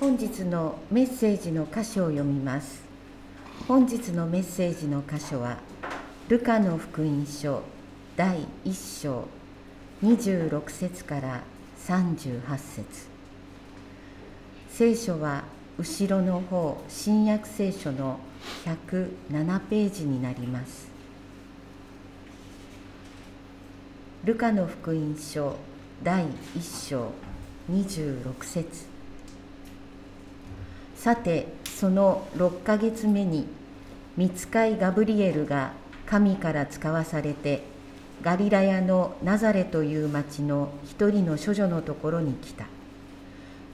本日のメッセージの箇所を読みます。本日のメッセージの箇所はルカの福音書第1章26節から38節。聖書は後ろの方新約聖書の107ページになります。ルカの福音書第1章26節。さてその6ヶ月目に見つかいガブリエルが神から使わされてガリラヤのナザレという町の一人の処女のところに来た。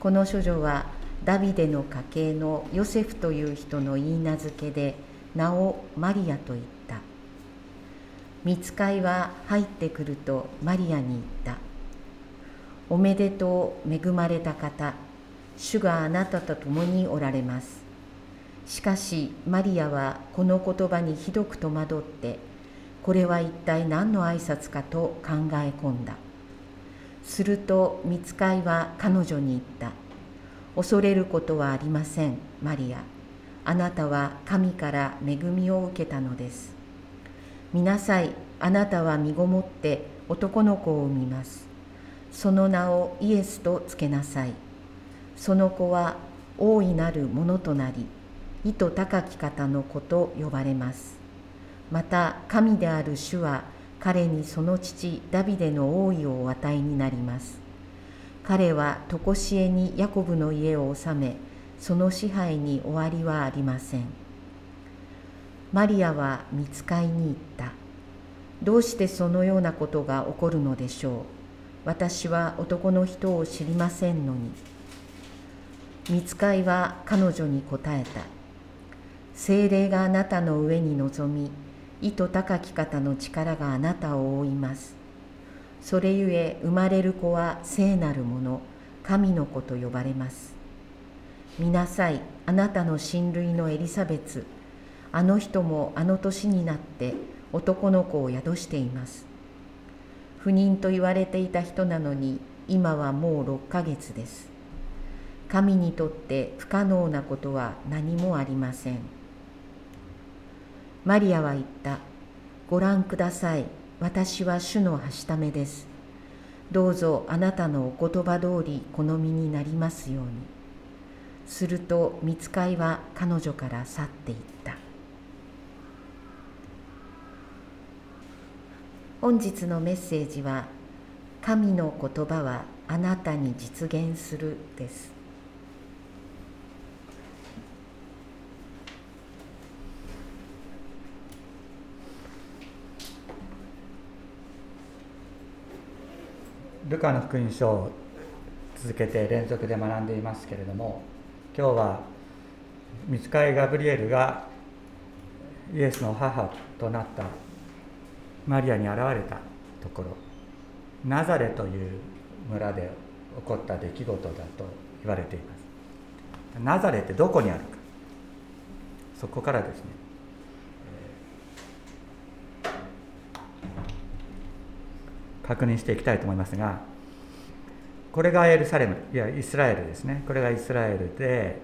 この処女はダビデの家系のヨセフという人の言い名付けで名をマリアと言った。見つかいは入ってくるとマリアに言った。おめでとう恵まれた方。主があなたと共におられます。しかしマリアはこの言葉にひどく戸惑ってこれは一体何の挨拶かと考え込んだ。すると見つかいは彼女に言った。恐れることはありませんマリア。あなたは神から恵みを受けたのです。見なさいあなたは身ごもって男の子を産みます。その名をイエスとつけなさい。その子は大いなるものとなり意図高き方の子と呼ばれます。また神である主は彼にその父ダビデの王位をお与えになります。彼は常しえにヤコブの家を治めその支配に終わりはありません。マリアは見つかいに行った。どうしてそのようなことが起こるのでしょう。私は男の人を知りませんのに。見つかいは彼女に答えた。精霊があなたの上に臨み意図高き方の力があなたを覆います。それゆえ生まれる子は聖なるもの神の子と呼ばれます。見なさいあなたの親類のエリザベツ。あの人もあの年になって男の子を宿しています。不妊と言われていた人なのに今はもう6ヶ月です。神にとって不可能なことは何もありません。マリアは言った。ご覧ください。私は主のはしためです。どうぞあなたのお言葉通り好みになりますように。すると見つかいは彼女から去っていった。本日のメッセージは「神の言葉はあなたに実現する」です。ルカの福音書を続けて連続で学んでいますけれども今日は見つかいガブリエルがイエスの母となったマリアに現れたところナザレという村で起こった出来事だと言われています。ナザレってどこにあるか。そこからですね確認していきたいと思いますがこれがエルサレムいやイスラエルですね。これがイスラエルで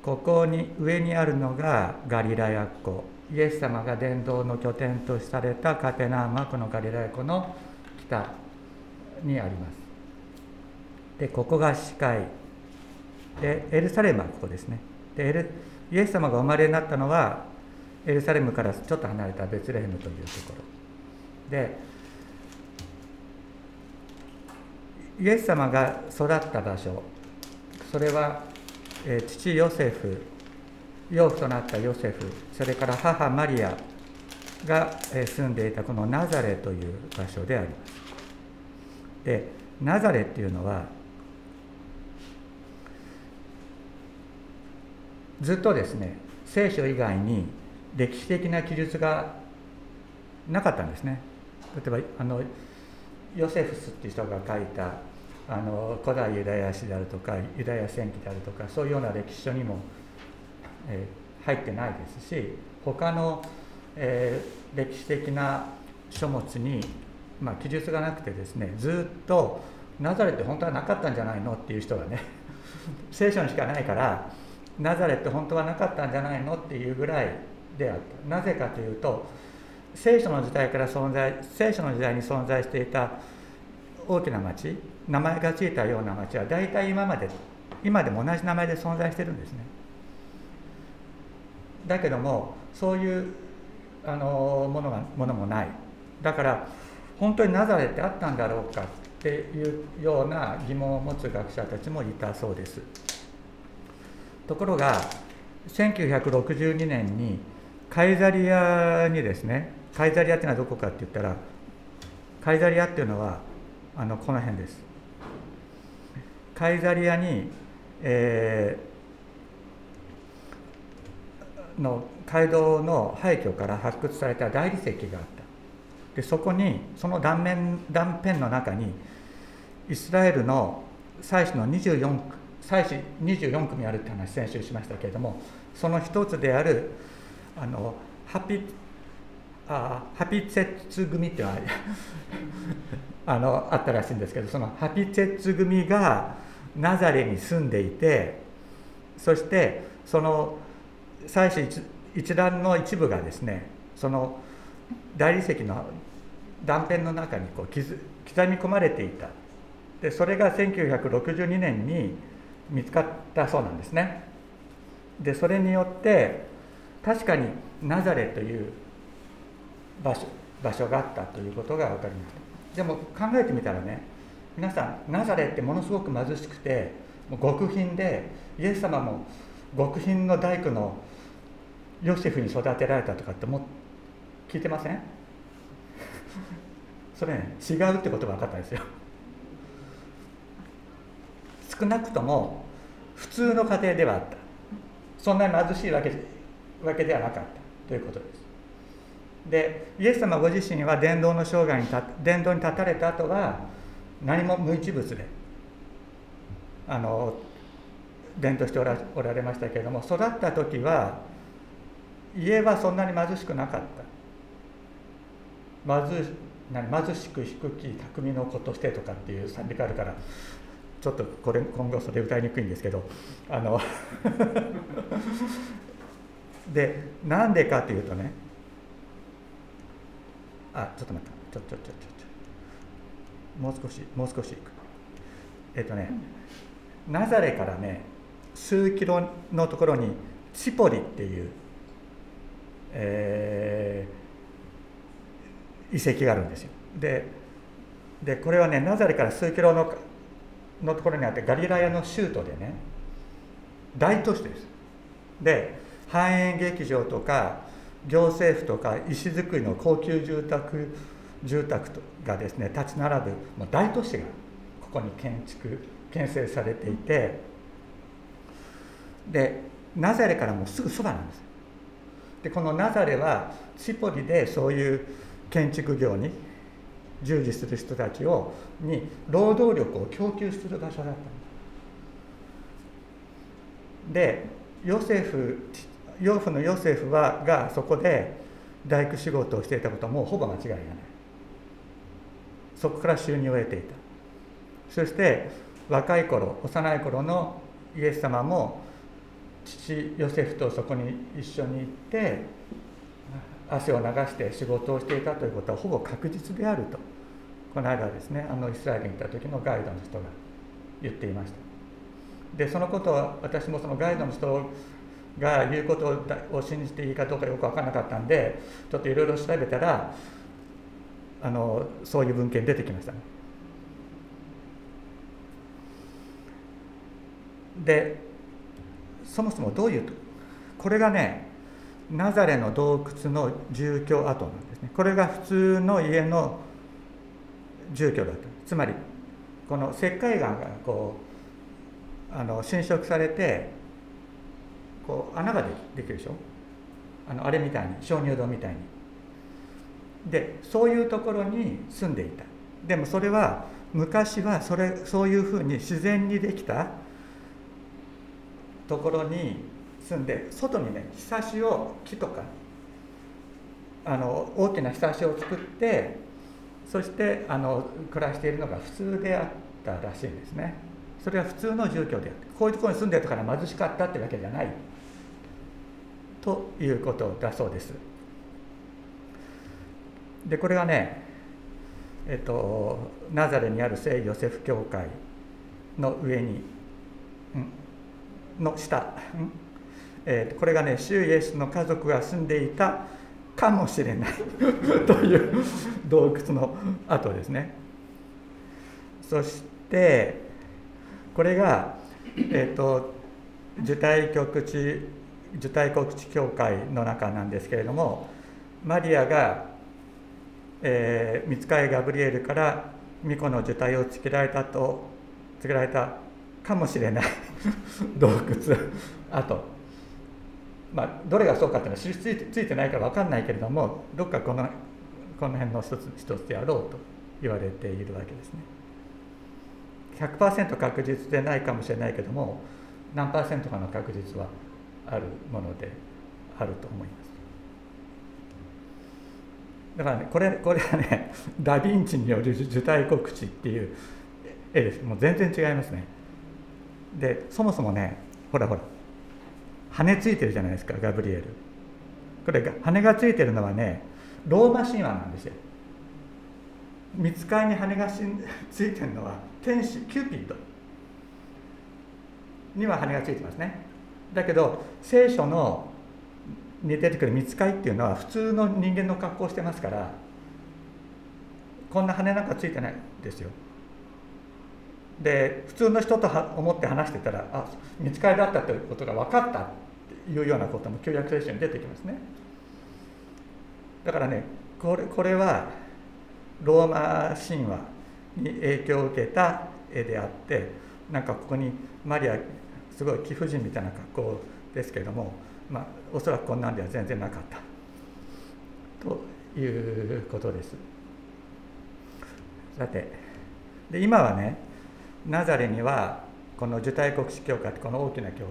ここに上にあるのがガリラヤ湖。イエス様が伝道の拠点とされたカペナームはこのガリラヤ湖の北にあります。でここが視界でエルサレムはここですね。でエルイエス様がお生まれになったのはエルサレムからちょっと離れたベツレヘムというところ。でイエス様が育った場所それは、え、父ヨセフ養父となったヨセフそれから母マリアが、え、住んでいたこのナザレという場所であります。でナザレっていうのはずっとですね聖書以外に歴史的な記述がなかったんですね。例えばあのヨセフスっていう人が書いたあの古代ユダヤ史であるとかユダヤ戦記であるとかそういうような歴史書にも、えー、入ってないですし他の、えー、歴史的な書物に、まあ、記述がなくてですねずっとナザレって本当はなかったんじゃないのっていう人がね 聖書にしかないからナザレって本当はなかったんじゃないのっていうぐらいであった。なぜかというと聖書の時代から存在聖書の時代に存在していた大きな町名前が付いたような町は大体今まで今でも同じ名前で存在してるんですね。だけどもそういうあのものがものもない。だから本当にナザレってあったんだろうかっていうような疑問を持つ学者たちもいたそうです。ところが1962年にカイザリアにですねカイザリアっていうのはどこかって言ったらカイザリアっていうのはあのこの辺です。カイザリアに、えー、の街道の廃墟から発掘された大理石があった。でそこにその断面断片の中にイスラエルの祭司の24祭司24組あるって話先週しましたけれどもその一つであるあのハピあハピツェツ組っていうのはあのあったらしいんですけどそのハピツェッツ組がナザレに住んでいてそしてその祭司一覧の一部がですねその大理石の断片の中にこう刻み込まれていた。でそれが1962年に見つかったそうなんですね。でそれによって確かにナザレという場所場所があったということが分かりました。でも考えてみたらね皆さんナザレってものすごく貧しくてもう極貧でイエス様も極貧の大工のヨセフに育てられたとかっても聞いてません？それね違うってことが分かったんですよ。少なくとも普通の家庭ではあった。そんなに貧しいわけわけではなかったということです。でイエス様ご自身は伝道の生涯に伝道に立たれた後は何も無一物であの伝道しておらおられましたけれども育った時は家はそんなに貧しくなかった。貧貧しく低き匠の子としてとかっていう賛美歌あるからちょっとこれ今後それ歌いにくいんですけどあの でなんでかというとねあちょっと待ったちょちょちょちょちょ。もう少しもう少しいく。えっとね、ナザレからね数キロのところにチポリっていう、えー、遺跡があるんですよ。ででこれはねナザレから数キロののところにあってガリラヤの州都でね大都市です。で繁栄劇場とか行政府とか石造りの高級住宅住宅がですね立ち並ぶ大都市がここに建築建設されていてでナザレからもうすぐそばなんです。でこのナザレはチポリでそういう建築業に従事する人たちをに労働力を供給する場所だったんでヨセフ養父のヨセフはがそこで大工仕事をしていたことはもうほぼ間違いがない。そこから収入を得ていた。そして若い頃幼い頃のイエス様も父ヨセフとそこに一緒に行って汗を流して仕事をしていたということはほぼ確実であると。この間ですねあのイスラエルに行った時のガイドの人が言っていました。でそのことは私もそのガイドの人が言うことを信じていいかどうかよく分からなかったんでちょっといろいろ調べたらあのそういう文献出てきましたね。でそもそもどういうとこれがねナザレの洞窟の住居跡なんですね。これが普通の家の住居だったつまりこの石灰岩がこうあの侵食されてこう穴ができるでしょ？あのあれみたいに鍾乳洞みたいに。でそういうところに住んでいた。でもそれは昔はそれそういうふうに自然にできたところに住んで外にねひさしを木とかあの大きなひさしを作ってそしてあの暮らしているのが普通であったらしいんですね。それは普通の住居であってこういうところに住んでたから貧しかったってわけじゃない。ということだそうです。でこれがねえっとナザレにある聖ヨセフ教会の上に、うん、の下、うん？えー、これがね主イエスの家族が住んでいたかもしれない。という洞窟の跡ですね。そしてこれが、えーと、受胎局地受胎告知教会の中なんですけれどもマリアが、えー、見つかいガブリエルから巫女の受胎をつけられたとつけられたかもしれない 洞窟跡まあ、どれがそうかっていうのは印ついてついてないから分かんないけれどもどっかこのこの辺の一つ一つであろうと言われているわけですね。100%確実でないかもしれないけども何パーセントかの確実はあるものであると思います。だからねこれこれはね ダ・ヴィンチによる受胎告知っていう絵ですもう全然違いますね。でそもそもねほらほら羽ついてるじゃないですかガブリエルこれ羽がついてるのはねローマ神話なんですよ御使いに羽がついてるのは天使キューピッドには羽がついてますねだけど聖書のに出てくる御使いっていうのは普通の人間の格好をしてますからこんな羽なんかついてないですよ。で普通の人と思って話してたらあ見つかりだったということが分かったっていうようなことも旧約聖書に出てきますね。だからねこれこれはローマ神話に影響を受けた絵であってなんかここにマリアすごい貴婦人みたいな格好ですけれども、まあ、おそらくこんなんでは全然なかったということですさてで今はねナザレにはこの受胎国史教会この大きな教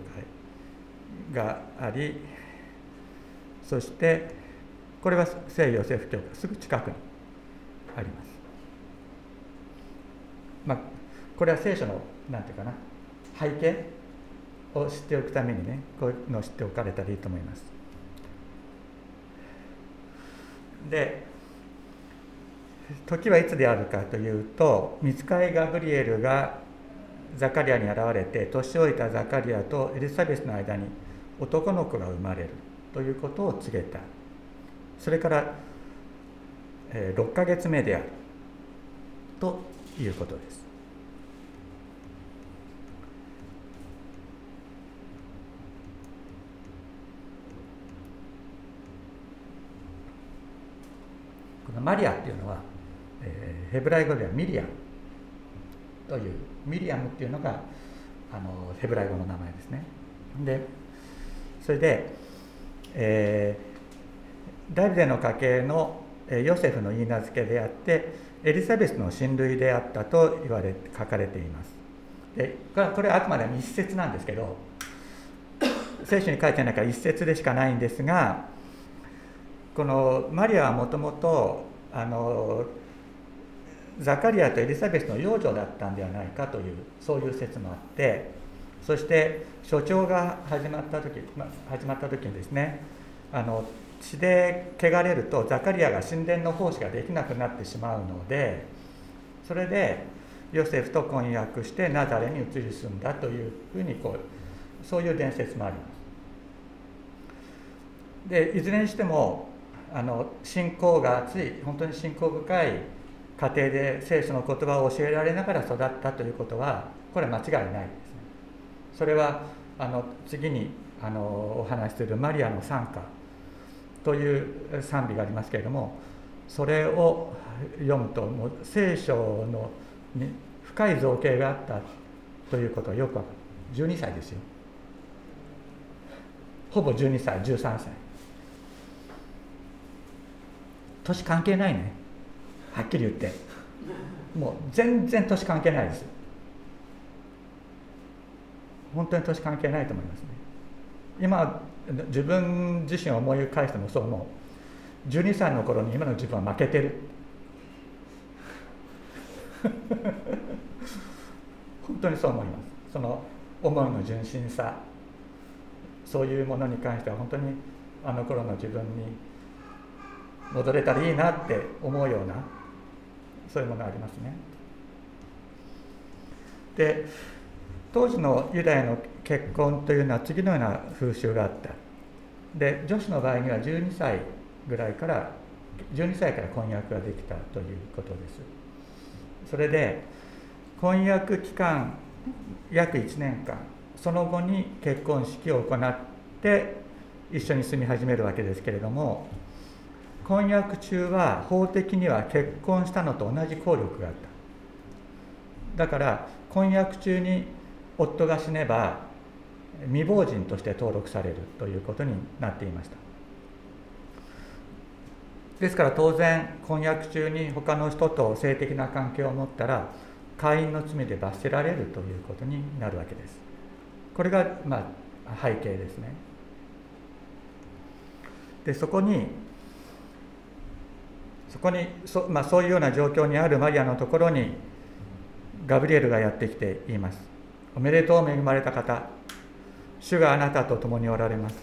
会がありそしてこれは聖ヨセフ教会すぐ近くにあります。まあ、これは聖書の何て言うかな背景を知っておくためにねこういうのを知っておかれたらいいと思います。で時はいつであるかというと見つかいガブリエルがザカリアに現れて年老いたザカリアとエリザベスの間に男の子が生まれるということを告げたそれから、え、6ヶ月目であるということですマリアっていうのは、えー、ヘブライ語ではミリアムというミリアムっていうのがあのヘブライ語の名前ですね。でそれで、えー、ダビデの家系のヨセフの言い名付けであってエリザベスの親類であったと言われ書かれています。でこれはあくまでも一節なんですけど聖書に書いてないから一節でしかないんですがこのマリアはもともとあのザカリアとエリザベスの養女だったんではないかというそういう説もあってそして所長が始まった時、ま始まった時にですねあの血で汚れるとザカリアが神殿の奉仕ができなくなってしまうのでそれでヨセフと婚約してナザレに移り住んだというふうにこうそういう伝説もあります。でいずれにしてもあの信仰が厚い本当に信仰深い家庭で聖書の言葉を教えられながら育ったということはこれは間違いないそれはあの次にあのお話しするマリアの賛歌という賛美がありますけれどもそれを読むともう聖書のに深い造形があったということはよく分かる。12歳ですよ。ほぼ12歳13歳。年関係ないね。はっきり言って。もう全然年関係ないです。本当に年関係ないと思いますね。今自分自身を思い返してもそう思う。12歳の頃に今の自分は負けてる。本当にそう思います。その思いの純真さ。そういうものに関しては本当にあの頃の自分に戻れたらいいなって思うようなそういうものがありますね。で当時のユダヤの結婚というのは次のような風習があった。で女子の場合には12歳ぐらいから12歳から婚約ができたということです。それで婚約期間約1年間その後に結婚式を行って一緒に住み始めるわけですけれども婚約中は法的には結婚したのと同じ効力があった。だから婚約中に夫が死ねば未亡人として登録されるということになっていました。ですから当然婚約中に他の人と性的な関係を持ったら会員の罪で罰せられるということになるわけです。これがまあ背景ですね。でそこにそこにそ,、まあ、そういうような状況にあるマリアのところにガブリエルがやってきて言います。おめでとう恵まれた方。主があなたと共におられます。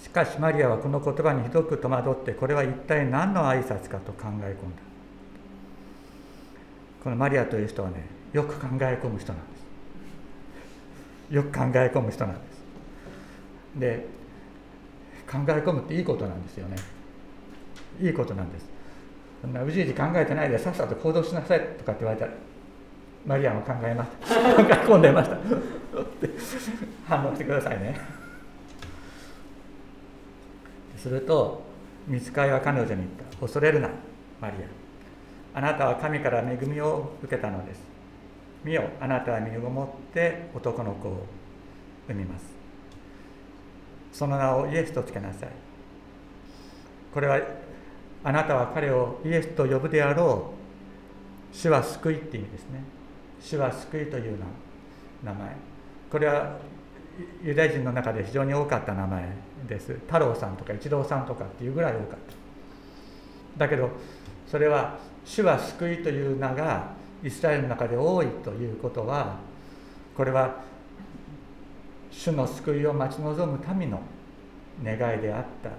しかしマリアはこの言葉にひどく戸惑ってこれは一体何の挨拶かと考え込んだ。このマリアという人はねよく考え込む人なんです。よく考え込む人なんです。で考え込むっていいことなんですよね。いいことなんです。そんなうじうじ考えてないでさっさと行動しなさいとかって言われたらマリアも考えました考え込んでました。反応してくださいね。すると見つかいは彼女に言った。恐れるなマリア。あなたは神から恵みを受けたのです。見よあなたは身ごもって男の子を産みます。その名をイエスとつけなさい。これはあなたは彼をイエスと呼ぶであろう。主は救いって意味ですね。主は救いという名前。これはユダヤ人の中で非常に多かった名前です。太郎さんとか一郎さんとかっていうぐらい多かった。だけどそれは主は救いという名がイスラエルの中で多いということはこれは主の救いを待ち望む民の願いであった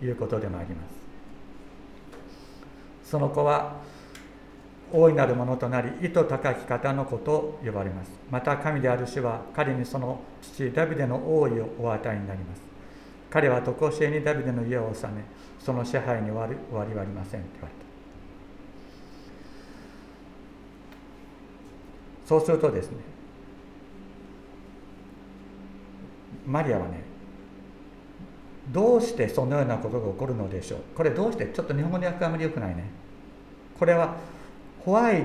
ということでもあります。その子は大いなるものとなり意図高き方の子と呼ばれます。また神である主は彼にその父ダビデの王位をお与えになります。彼は常しえにダビデの家を治めその支配に終わり終わりはありませんと言われた。そうするとですねマリアはねどうしてそのようなことが起こるのでしょう？これどうして？ちょっと日本語の訳あまり良くないね。これは怖い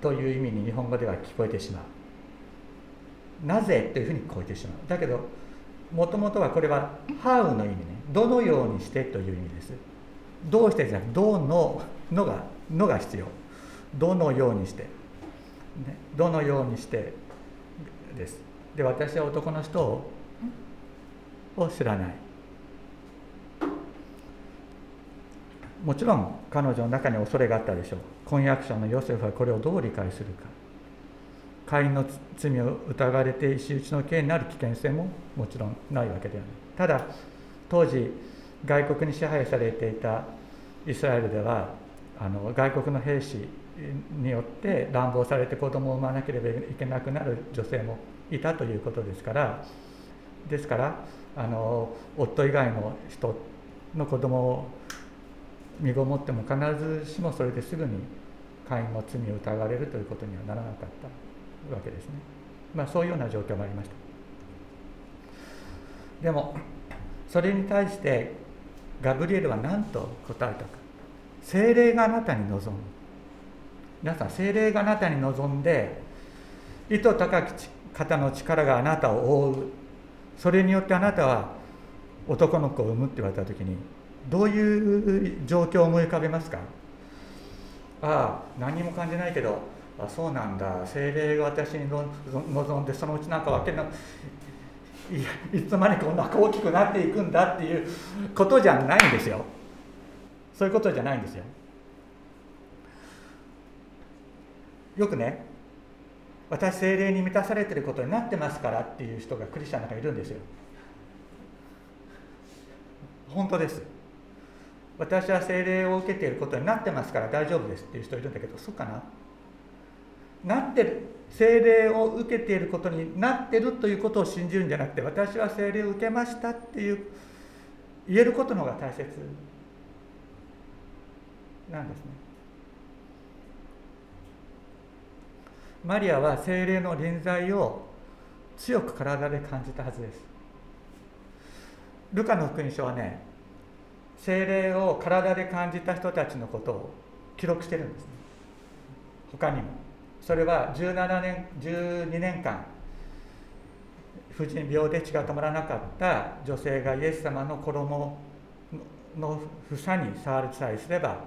という意味に日本語では聞こえてしまう。なぜというふうに聞こえてしまう。だけどもともとはこれは「ハウ」の意味ね。どのようにしてという意味です。どうしてじゃなくてどののがのが必要。どのようにして、ね、どのようにしてです。で私は男の人をを知らないもちろん彼女の中に恐れがあったでしょう。婚約者のヨセフはこれをどう理解するか。会員の罪を疑われて石打ちの刑になる危険性ももちろんないわけではない。ただ当時外国に支配されていたイスラエルではあの外国の兵士によって乱暴されて子供を産まなければいけなくなる女性もいたということですからですからあの夫以外の人の子供を身ごもっても必ずしもそれですぐに会員の罪を疑われるということにはならなかったわけですね。まあ、そういうような状況もありました。でもそれに対してガブリエルは何と答えたか精霊があなたに望む皆さん精霊があなたに望んで意図高き方の力があなたを覆うそれによってあなたは男の子を産むって言われた時にどういう状況を思い浮かべますか？ああ何も感じないけどあそうなんだ。精霊が私に望んでそのうちなんかわけないやいつの間にかこんな大きくなっていくんだっていうことじゃないんですよ。そういうことじゃないんですよ。よくね私精霊に満たされてることになってますからっていう人がクリスチャンの中にいるんですよ。本当です。私は精霊を受けていることになってますから大丈夫ですっていう人いるんだけどそうかな？なってる精霊を受けていることになってるということを信じるんじゃなくて私は精霊を受けましたっていう言えることの方が大切なんですね。マリアは精霊の臨在を強く体で感じたはずです。ルカの福音書はね精霊を体で感じた人たちのことを記録してるんですね。他にも。それは17年12年間婦人病で血が止まらなかった女性がイエス様の衣の房に触るさえすれば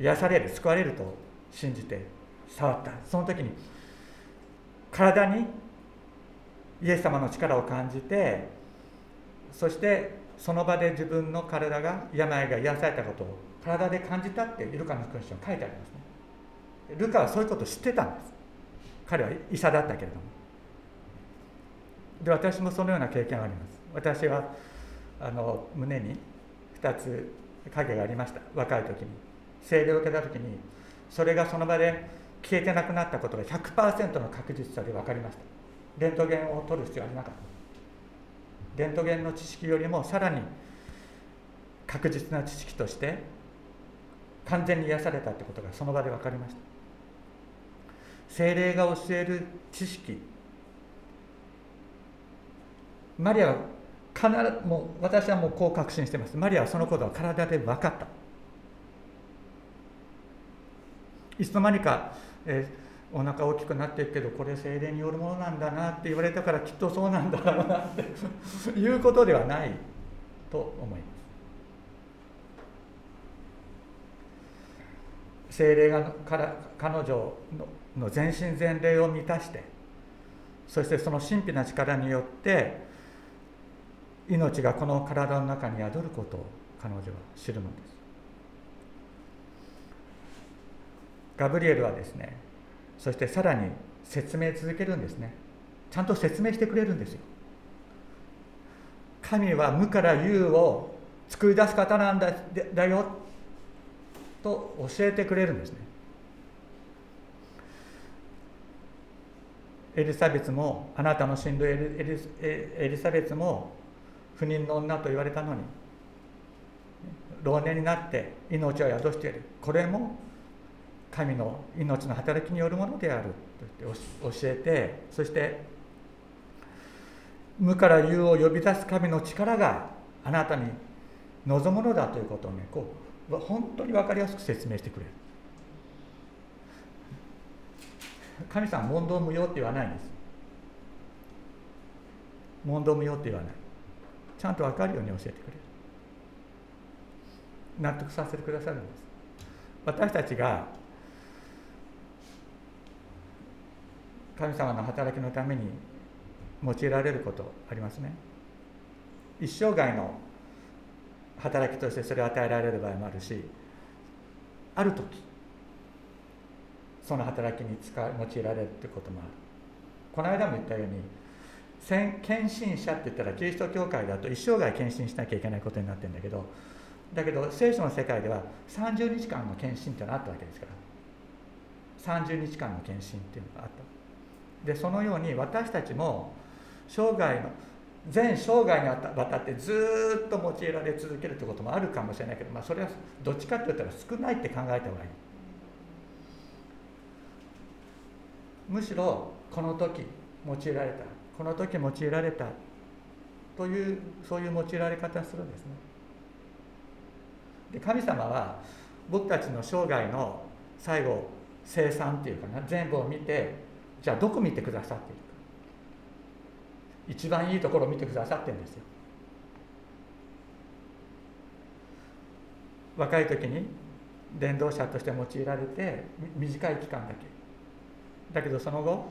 癒される救われると信じて触った。その時に体にイエス様の力を感じてそしてその場で自分の体が病が癒されたことを体で感じたってルカの福音書に書いてありますね。ルカはそういうことを知ってたんです。彼は医者だったけれども。で私もそのような経験があります。私はあの胸に2つ影がありました。若い時に。精霊を受けた時にそれがその場で消えてなくなったことが100%の確実さで分かりました。レントゲンを取る必要はなかった。レントゲンの知識よりもさらに確実な知識として完全に癒されたってことがその場で分かりました。精霊が教える知識マリアは必ずもう私はもうこう確信してます。マリアはそのことは体で分かった。いつの間にか、え、お腹大きくなっていくけどこれ精霊によるものなんだなって言われたからきっとそうなんだろうなっていうことではないと思います精霊がから彼女のの全身全霊を満たしてそしてその神秘な力によって命がこの体の中に宿ることを彼女は知るのです。ガブリエルはですねそしてさらに説明続けるんですね。ちゃんと説明してくれるんですよ。神は無から有を作り出す方なんだだよと教えてくれるんですね。エリザベスもあなたの親類エリザベスも不妊の女と言われたのに老年になって命を宿している。これも神の命の働きによるものであると教えてそして無から有を呼び出す神の力があなたに望むのだということをねこう本当に分かりやすく説明してくれる。神さん問答無用って言わないんです。問答無用って言わない。ちゃんと分かるように教えてくれる。納得させてくださるんです。私たちが神様の働きのために用いられることありますね。一生涯の働きとしてそれを与えられる場合もあるしある時その働きに使う用いられるってこともある。この間も言ったように献身者って言ったらキリスト教会だと一生涯献身しなきゃいけないことになってるんだけどだけど聖書の世界では30日間の献身っていうのがあったわけですから。30日間の献身っていうのがあった。でそのように私たちも生涯の全生涯にわたってずっと用いられ続けるということもあるかもしれないけど、まあ、それはどっちかって言ったら少ないって考えた方がいい。むしろこの時用いられたこの時用いられたというそういう用いられ方するんですね。で神様は僕たちの生涯の最後生産っていうかな全部を見てじゃあどこ見てくださっているか。一番いいところを見てくださってるんですよ。若い時に伝道者として用いられて短い期間だけ。だけどその後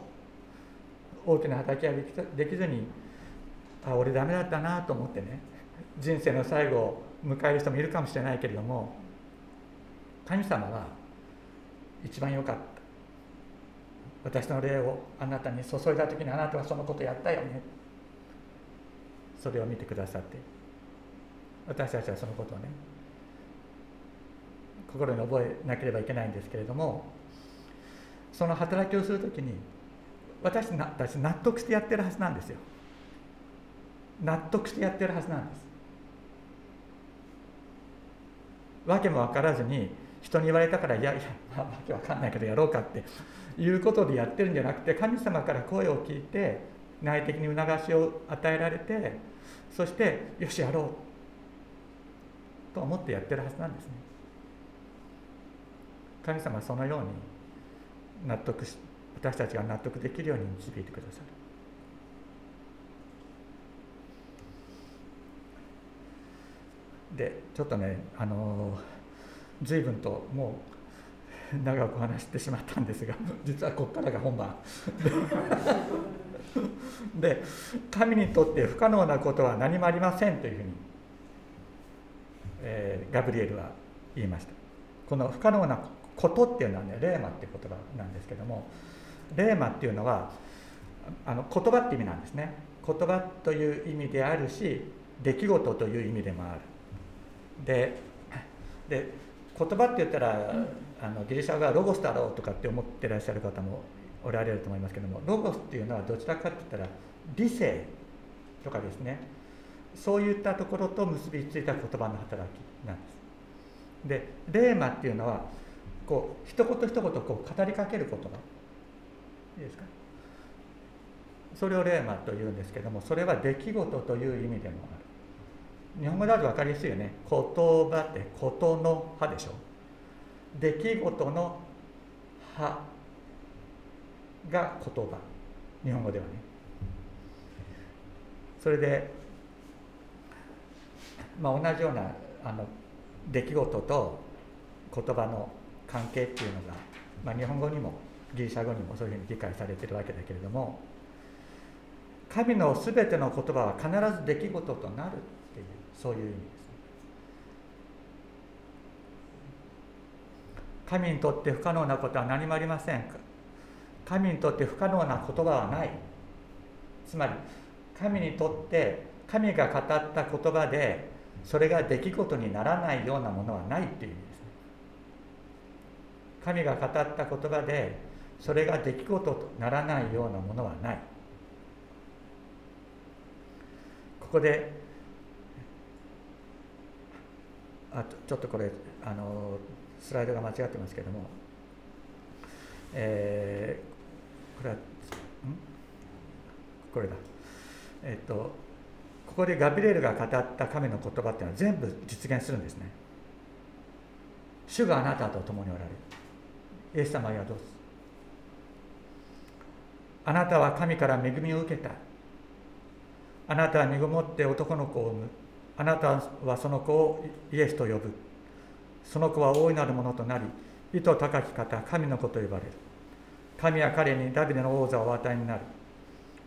大きな働きできずにあ俺ダメだったなと思ってね人生の最後を迎える人もいるかもしれないけれども神様は一番良かった。私の霊をあなたに注いだ時にあなたはそのことやったよね。それを見てくださって。私たちはそのことをね心に覚えなければいけないんですけれどもその働きをする時に私たち納得してやってるはずなんですよ。納得してやってるはずなんです。訳も分からずに人に言われたからいやいや、まあ、わけわかんないけどやろうかっていうことでやってるんじゃなくて神様から声を聞いて内的に促しを与えられてそしてよしやろうと思ってやってるはずなんですね。神様はそのように納得し私たちが納得できるように導いてくださる。でちょっとねあの随分ともう 長く話してしまったんですが実はここからが本番。で神にとって不可能なことは何もありませんというふうに、えー、ガブリエルは言いました。この不可能なことっていうのはねレーマっていう言葉なんですけどもレーマっていうのはあの言葉って意味なんですね。言葉という意味であるし出来事という意味でもある。でで言葉って言ったら、あのギリシャ語はロゴスだろうとかって思ってらっしゃる方もおられると思いますけどもロゴスっていうのはどちらかって言ったら理性とかですね。そういったところと結びついた言葉の働きなんです。でレーマっていうのはこう一言一言こう語りかける言葉。いいですか？それをレーマというんですけどもそれは出来事という意味でもある。日本語だと分かりやすいよね。言葉ってことの葉でしょ。出来事の葉が言葉。日本語ではね。それで、まあ、同じようなあの出来事と言葉の関係っていうのが、まあ、日本語にもギリシャ語にもそういうふうに理解されてるわけだけれども神のすべての言葉は必ず出来事となるっていうそういう意味です神にとって不可能なことは何もありませんか？神にとって不可能な言葉はない。つまり神にとって神が語った言葉でそれが出来事にならないようなものはないっていう意味です神が語った言葉でそれが出来事とならないようなものはない。ここであちょっとこれあのスライドが間違ってますけども、えー、これはん？これだ。えっ、とここでガビレールが語った神の言葉っていうのは全部実現するんですね。主があなたと共におられる。イエス様はどうすあなたは神から恵みを受けた。あなたは身ごもって男の子を産む。あなたはその子をイエスと呼ぶ。その子は大いなるものとなり意図高き方神の子と呼ばれる。神は彼にダビデの王座をお与えになる。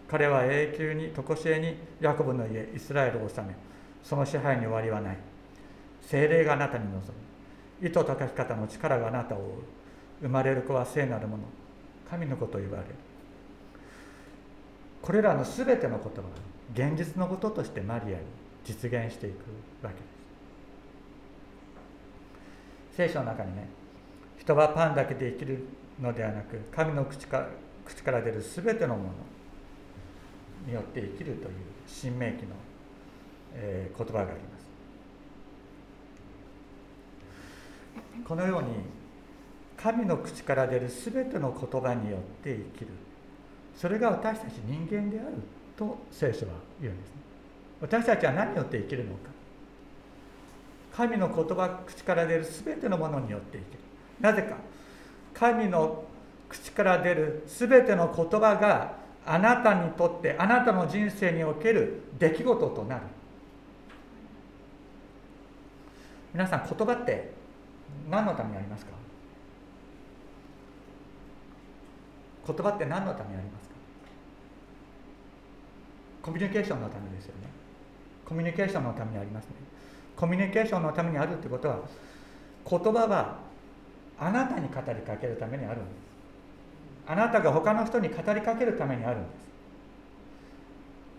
彼は永久に常しえにヤコブの家イスラエルを治めその支配に終わりはない。精霊があなたに臨む。意図高き方の力があなたを覆う。生まれる子は聖なるもの。神の子と言われる。これらの全てのことは現実のこととしてマリアに実現していくわけ。です聖書の中にね人はパンだけで生きるのではなく神の口から口から出る全てのものによって生きるという新明記の、えー、言葉があります。このように神の口から出る全ての言葉によって生きる。それが私たち人間であると聖書は言うんですね。私たちは何によって生きるのか。神の言葉口から出る全てのものによって生きる。なぜか。神の口から出る全ての言葉があなたにとってあなたの人生における出来事となる。皆さん言葉って何のためにありますか？言葉って何のためにありますか？コミュニケーションのためですよね。コミュニケーションのためにありますね。コミュニケーションのためにあるってことは言葉はあなたに語りかけるためにあるんです。あなたが他の人に語りかけるためにあるんです。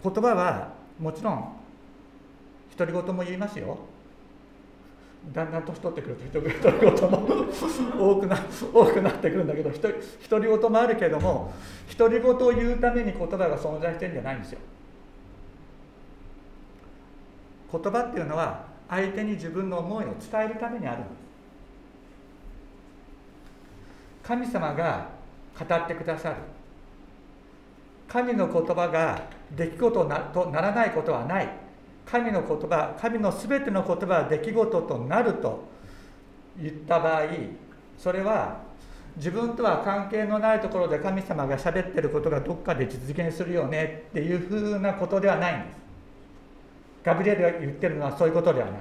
言葉はもちろん独り言も言いますよ。だんだん年取ってくると独り言も多くな多くなってくるんだけど独り言もあるけども独り言を言うために言葉が存在してるんじゃないんですよ。言葉っていうのは相手に自分の思いを伝えるためにあるんです。神様が語ってくださる。神の言葉が出来事とならないことはない。神の言葉神の全ての言葉は出来事となると言った場合それは自分とは関係のないところで神様が喋ってることがどっかで実現するよねっていうふうなことではないんです。ガブリエルが言ってるのはそういうことではない。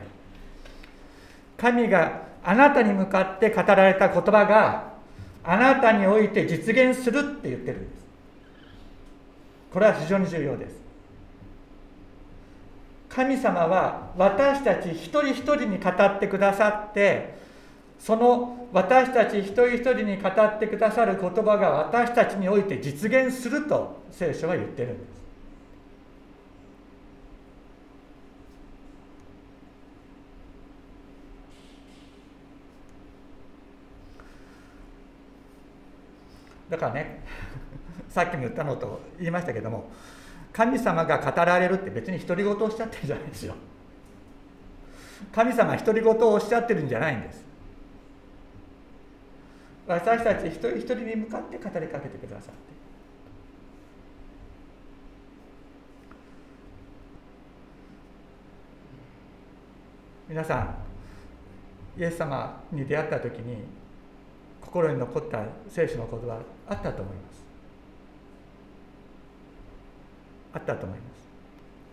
神があなたに向かって語られた言葉があなたにおいて実現するって言ってるんです。これは非常に重要です。神様は私たち一人一人に語ってくださってその私たち一人一人に語ってくださる言葉が私たちにおいて実現すると聖書は言ってるんです。だからね さっきも言ったのと言いましたけども神様が語られるって別に独り言をおっしゃってるじゃないですよ。神様独り言をおっしゃってるんじゃないんです。私たち一人一人に向かって語りかけてくださって。皆さんイエス様に出会った時に心に残った聖書の言葉あったと思います。あったと思います。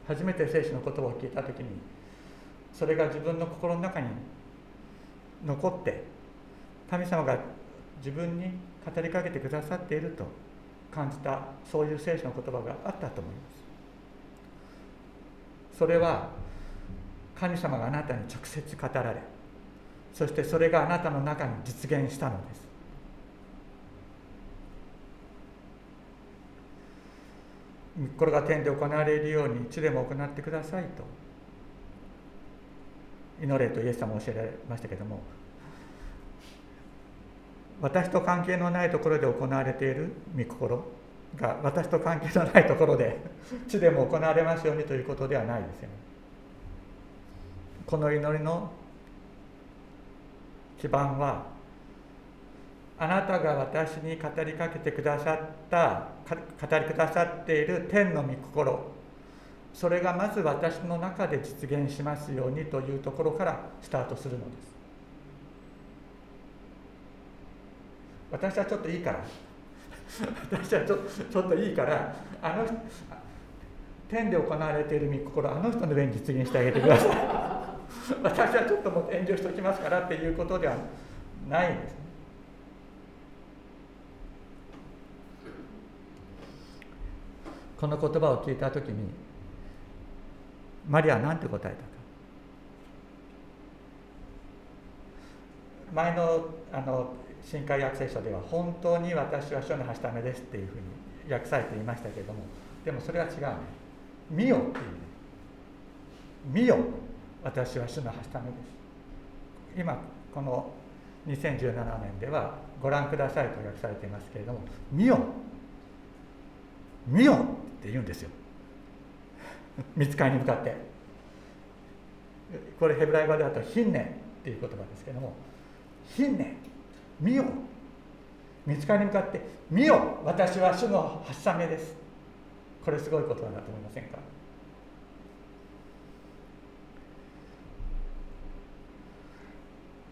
初めて聖書の言葉を聞いた時にそれが自分の心の中に残って神様が自分に語りかけてくださっていると感じたそういう聖書の言葉があったと思います。それは神様があなたに直接語られそしてそれがあなたの中に実現したのです。これが天で行われるように地でも行ってくださいと。祈れとイエス様教えられましたけども。私と関係のないところで行われている御心が私と関係のないところで地でも行われますようにということではないですよね。この祈りの基盤はあなたが私に語りかけてくださった語りくださっている天の御心。それがまず私の中で実現しますようにというところからスタートするのです。私はちょっといいから。私はちょちょっといいからあの天で行われている御心あの人の上に実現してあげてください。私はちょっともう遠慮しておきますからっていうことではないんです。ねこの言葉を聞いた時にマリアは何て答えたか？前のあの新海訳聖書では「本当に私は主のはしためです」っていうふうに訳されていましたけれどもでもそれは違うね「見よ」っていうね「見よ私は主のはしためです」今この2017年では「ご覧ください」と訳されていますけれども「見よ。見よ。って言うんですよ。見つかりに向かって。これヘブライ語であと「ヒンネ」っていう言葉ですけども「ヒンネ見よ。見つかりに向かって「見よ。私は主の発射目です」これすごい言葉だと思いませんか？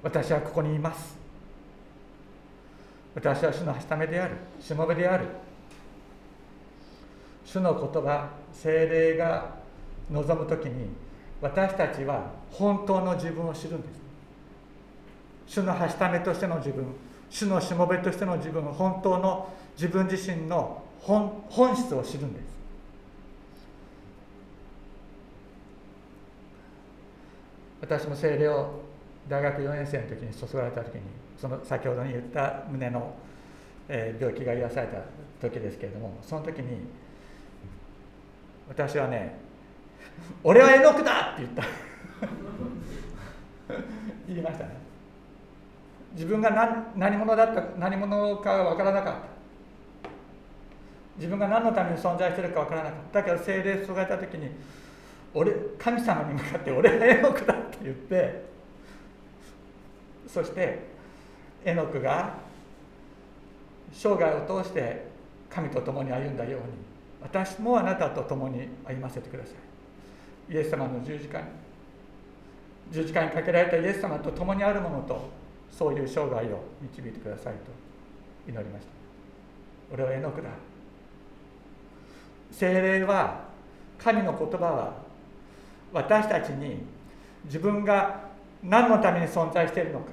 私はここにいます。私は主のはしためである。しもべである。主の言葉精霊が望む時に私たちは本当の自分を知るんです。主のはしためとしての自分主のしもべとしての自分本当の自分自身の本本質を知るんです。私も精霊を大学4年生の時に注がれた時にその先ほどに言った胸の、病気が癒された時ですけれどもその時に私はね「俺は絵の具だ!」って言った 言いましたね自分が何何者だった何者か分からなかった自分が何のために存在してるか分からなかっただけど精霊注がれた時に俺神様に向かって「俺は絵の具だ!」って言ってそして絵の具が生涯を通して神と共に歩んだように私もあなたと共に歩ませてください。イエス様の十字架に十字架にかけられたイエス様と共にあるものとそういう生涯を導いてくださいと祈りました。俺は絵の具だ。精霊は神の言葉は私たちに自分が何のために存在しているのか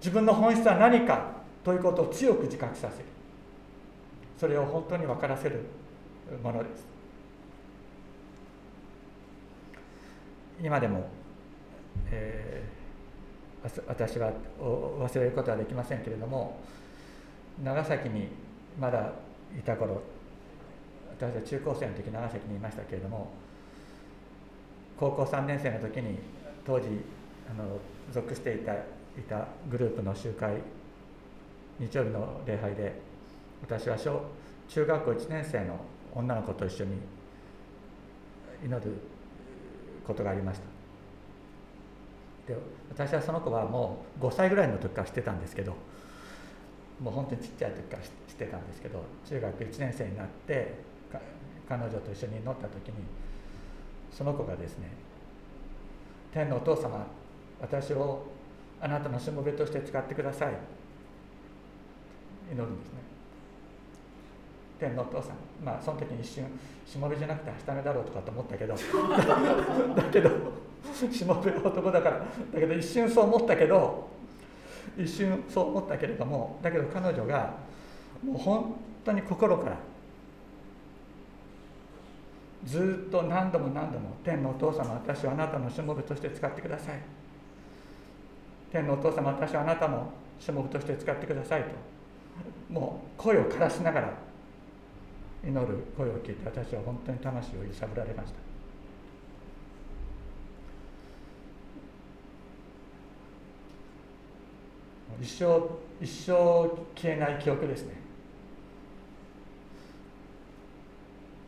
自分の本質は何かということを強く自覚させる。それを本当に分からせるものです。今でも、えー、私は忘れることはできませんけれども長崎にまだいた頃私は中高生の時長崎にいましたけれども高校3年生の時に当時あの属していたいたグループの集会日曜日の礼拝で私は小中学校1年生の女の子と一緒に祈ることがありました。で私はその子はもう5歳ぐらいの時から知ってたんですけどもう本当にちっちゃい時から知ってたんですけど中学1年生になって彼女と一緒に祈った時にその子がですね「天のお父様私をあなたのしもべとして使ってください」祈るんですね。天のお父さんまあその時に一瞬しもべじゃなくてはしためだろうとかと思ったけど だけどしもべは男だからだけど一瞬そう思ったけど一瞬そう思ったけれどもだけど彼女がもう本当に心からずっと何度も何度も「天のお父様私はあなたのしもべとして使ってください」「天のお父様私はあなたのしもべとして使ってください」ともう声を枯らしながら祈る声を聞いて私は本当に魂を揺さぶられました。一生一生消えない記憶ですね。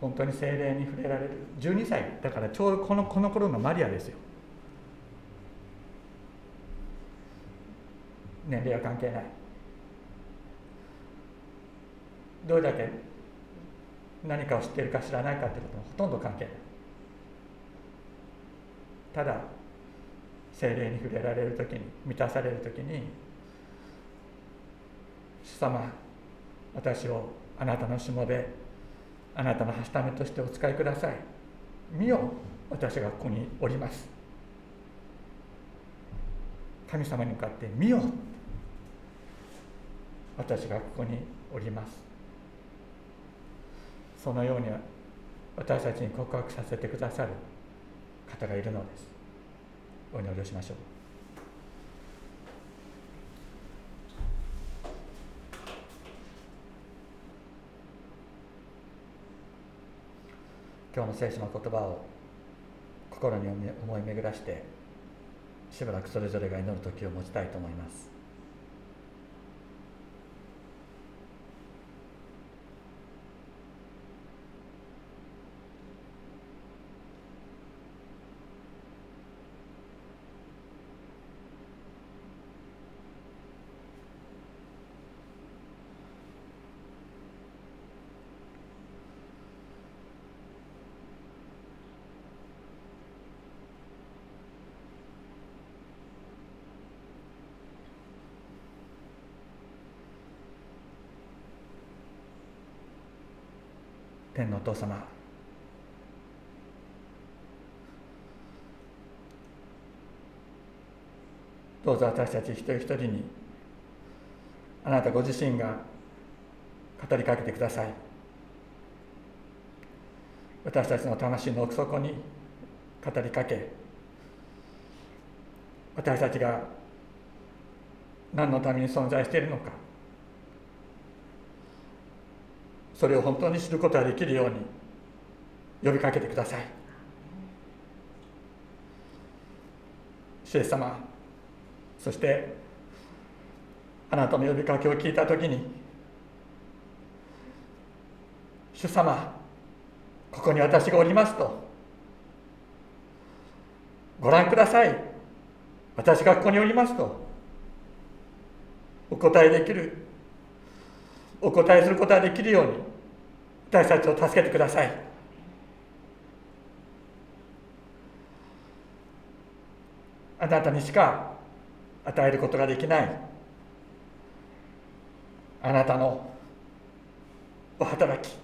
本当に精霊に触れられる。12歳だからちょうどこのこの頃のマリアですよ。年齢は関係ない。どれだけ何かを知っているか知らないかってこともほとんど関係ない。ただ精霊に触れられる時に満たされる時に「主様私をあなたのしもべあなたのはしためとしてお使いください。見よ私がここにおります」神様に向かって「見よ私がここにおります」そのように私たちに告白させてくださる方がいるのです。お祈りをしましょう。今日の聖書の言葉を心に思い巡らしてしばらくそれぞれが祈る時を持ちたいと思います。父様。どうぞ私たち一人一人にあなたご自身が語りかけてください。私たちの魂の奥底に語りかけ私たちが何のために存在しているのか。それを本当に知ることができるように呼びかけてください。主様そしてあなたの呼びかけを聞いたときに主様ここに私がおりますとご覧ください。私がここにおりますとお答えできるお答えすることができるように私たちを助けてください。あなたにしか与えることができない。あなたのお働き。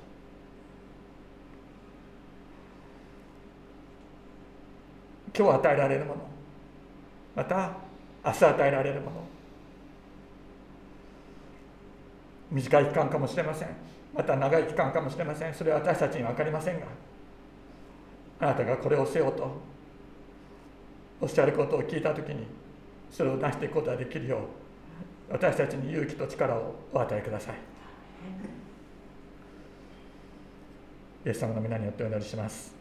今日与えられるもの。また明日与えられるもの。短い期間かもしれません。また長い期間かもしれません。それは私たちに分かりませんがあなたがこれをせよとおっしゃることを聞いた時にそれを出していくことができるよう私たちに勇気と力をお与えください。イエス様の皆によってお祈りします。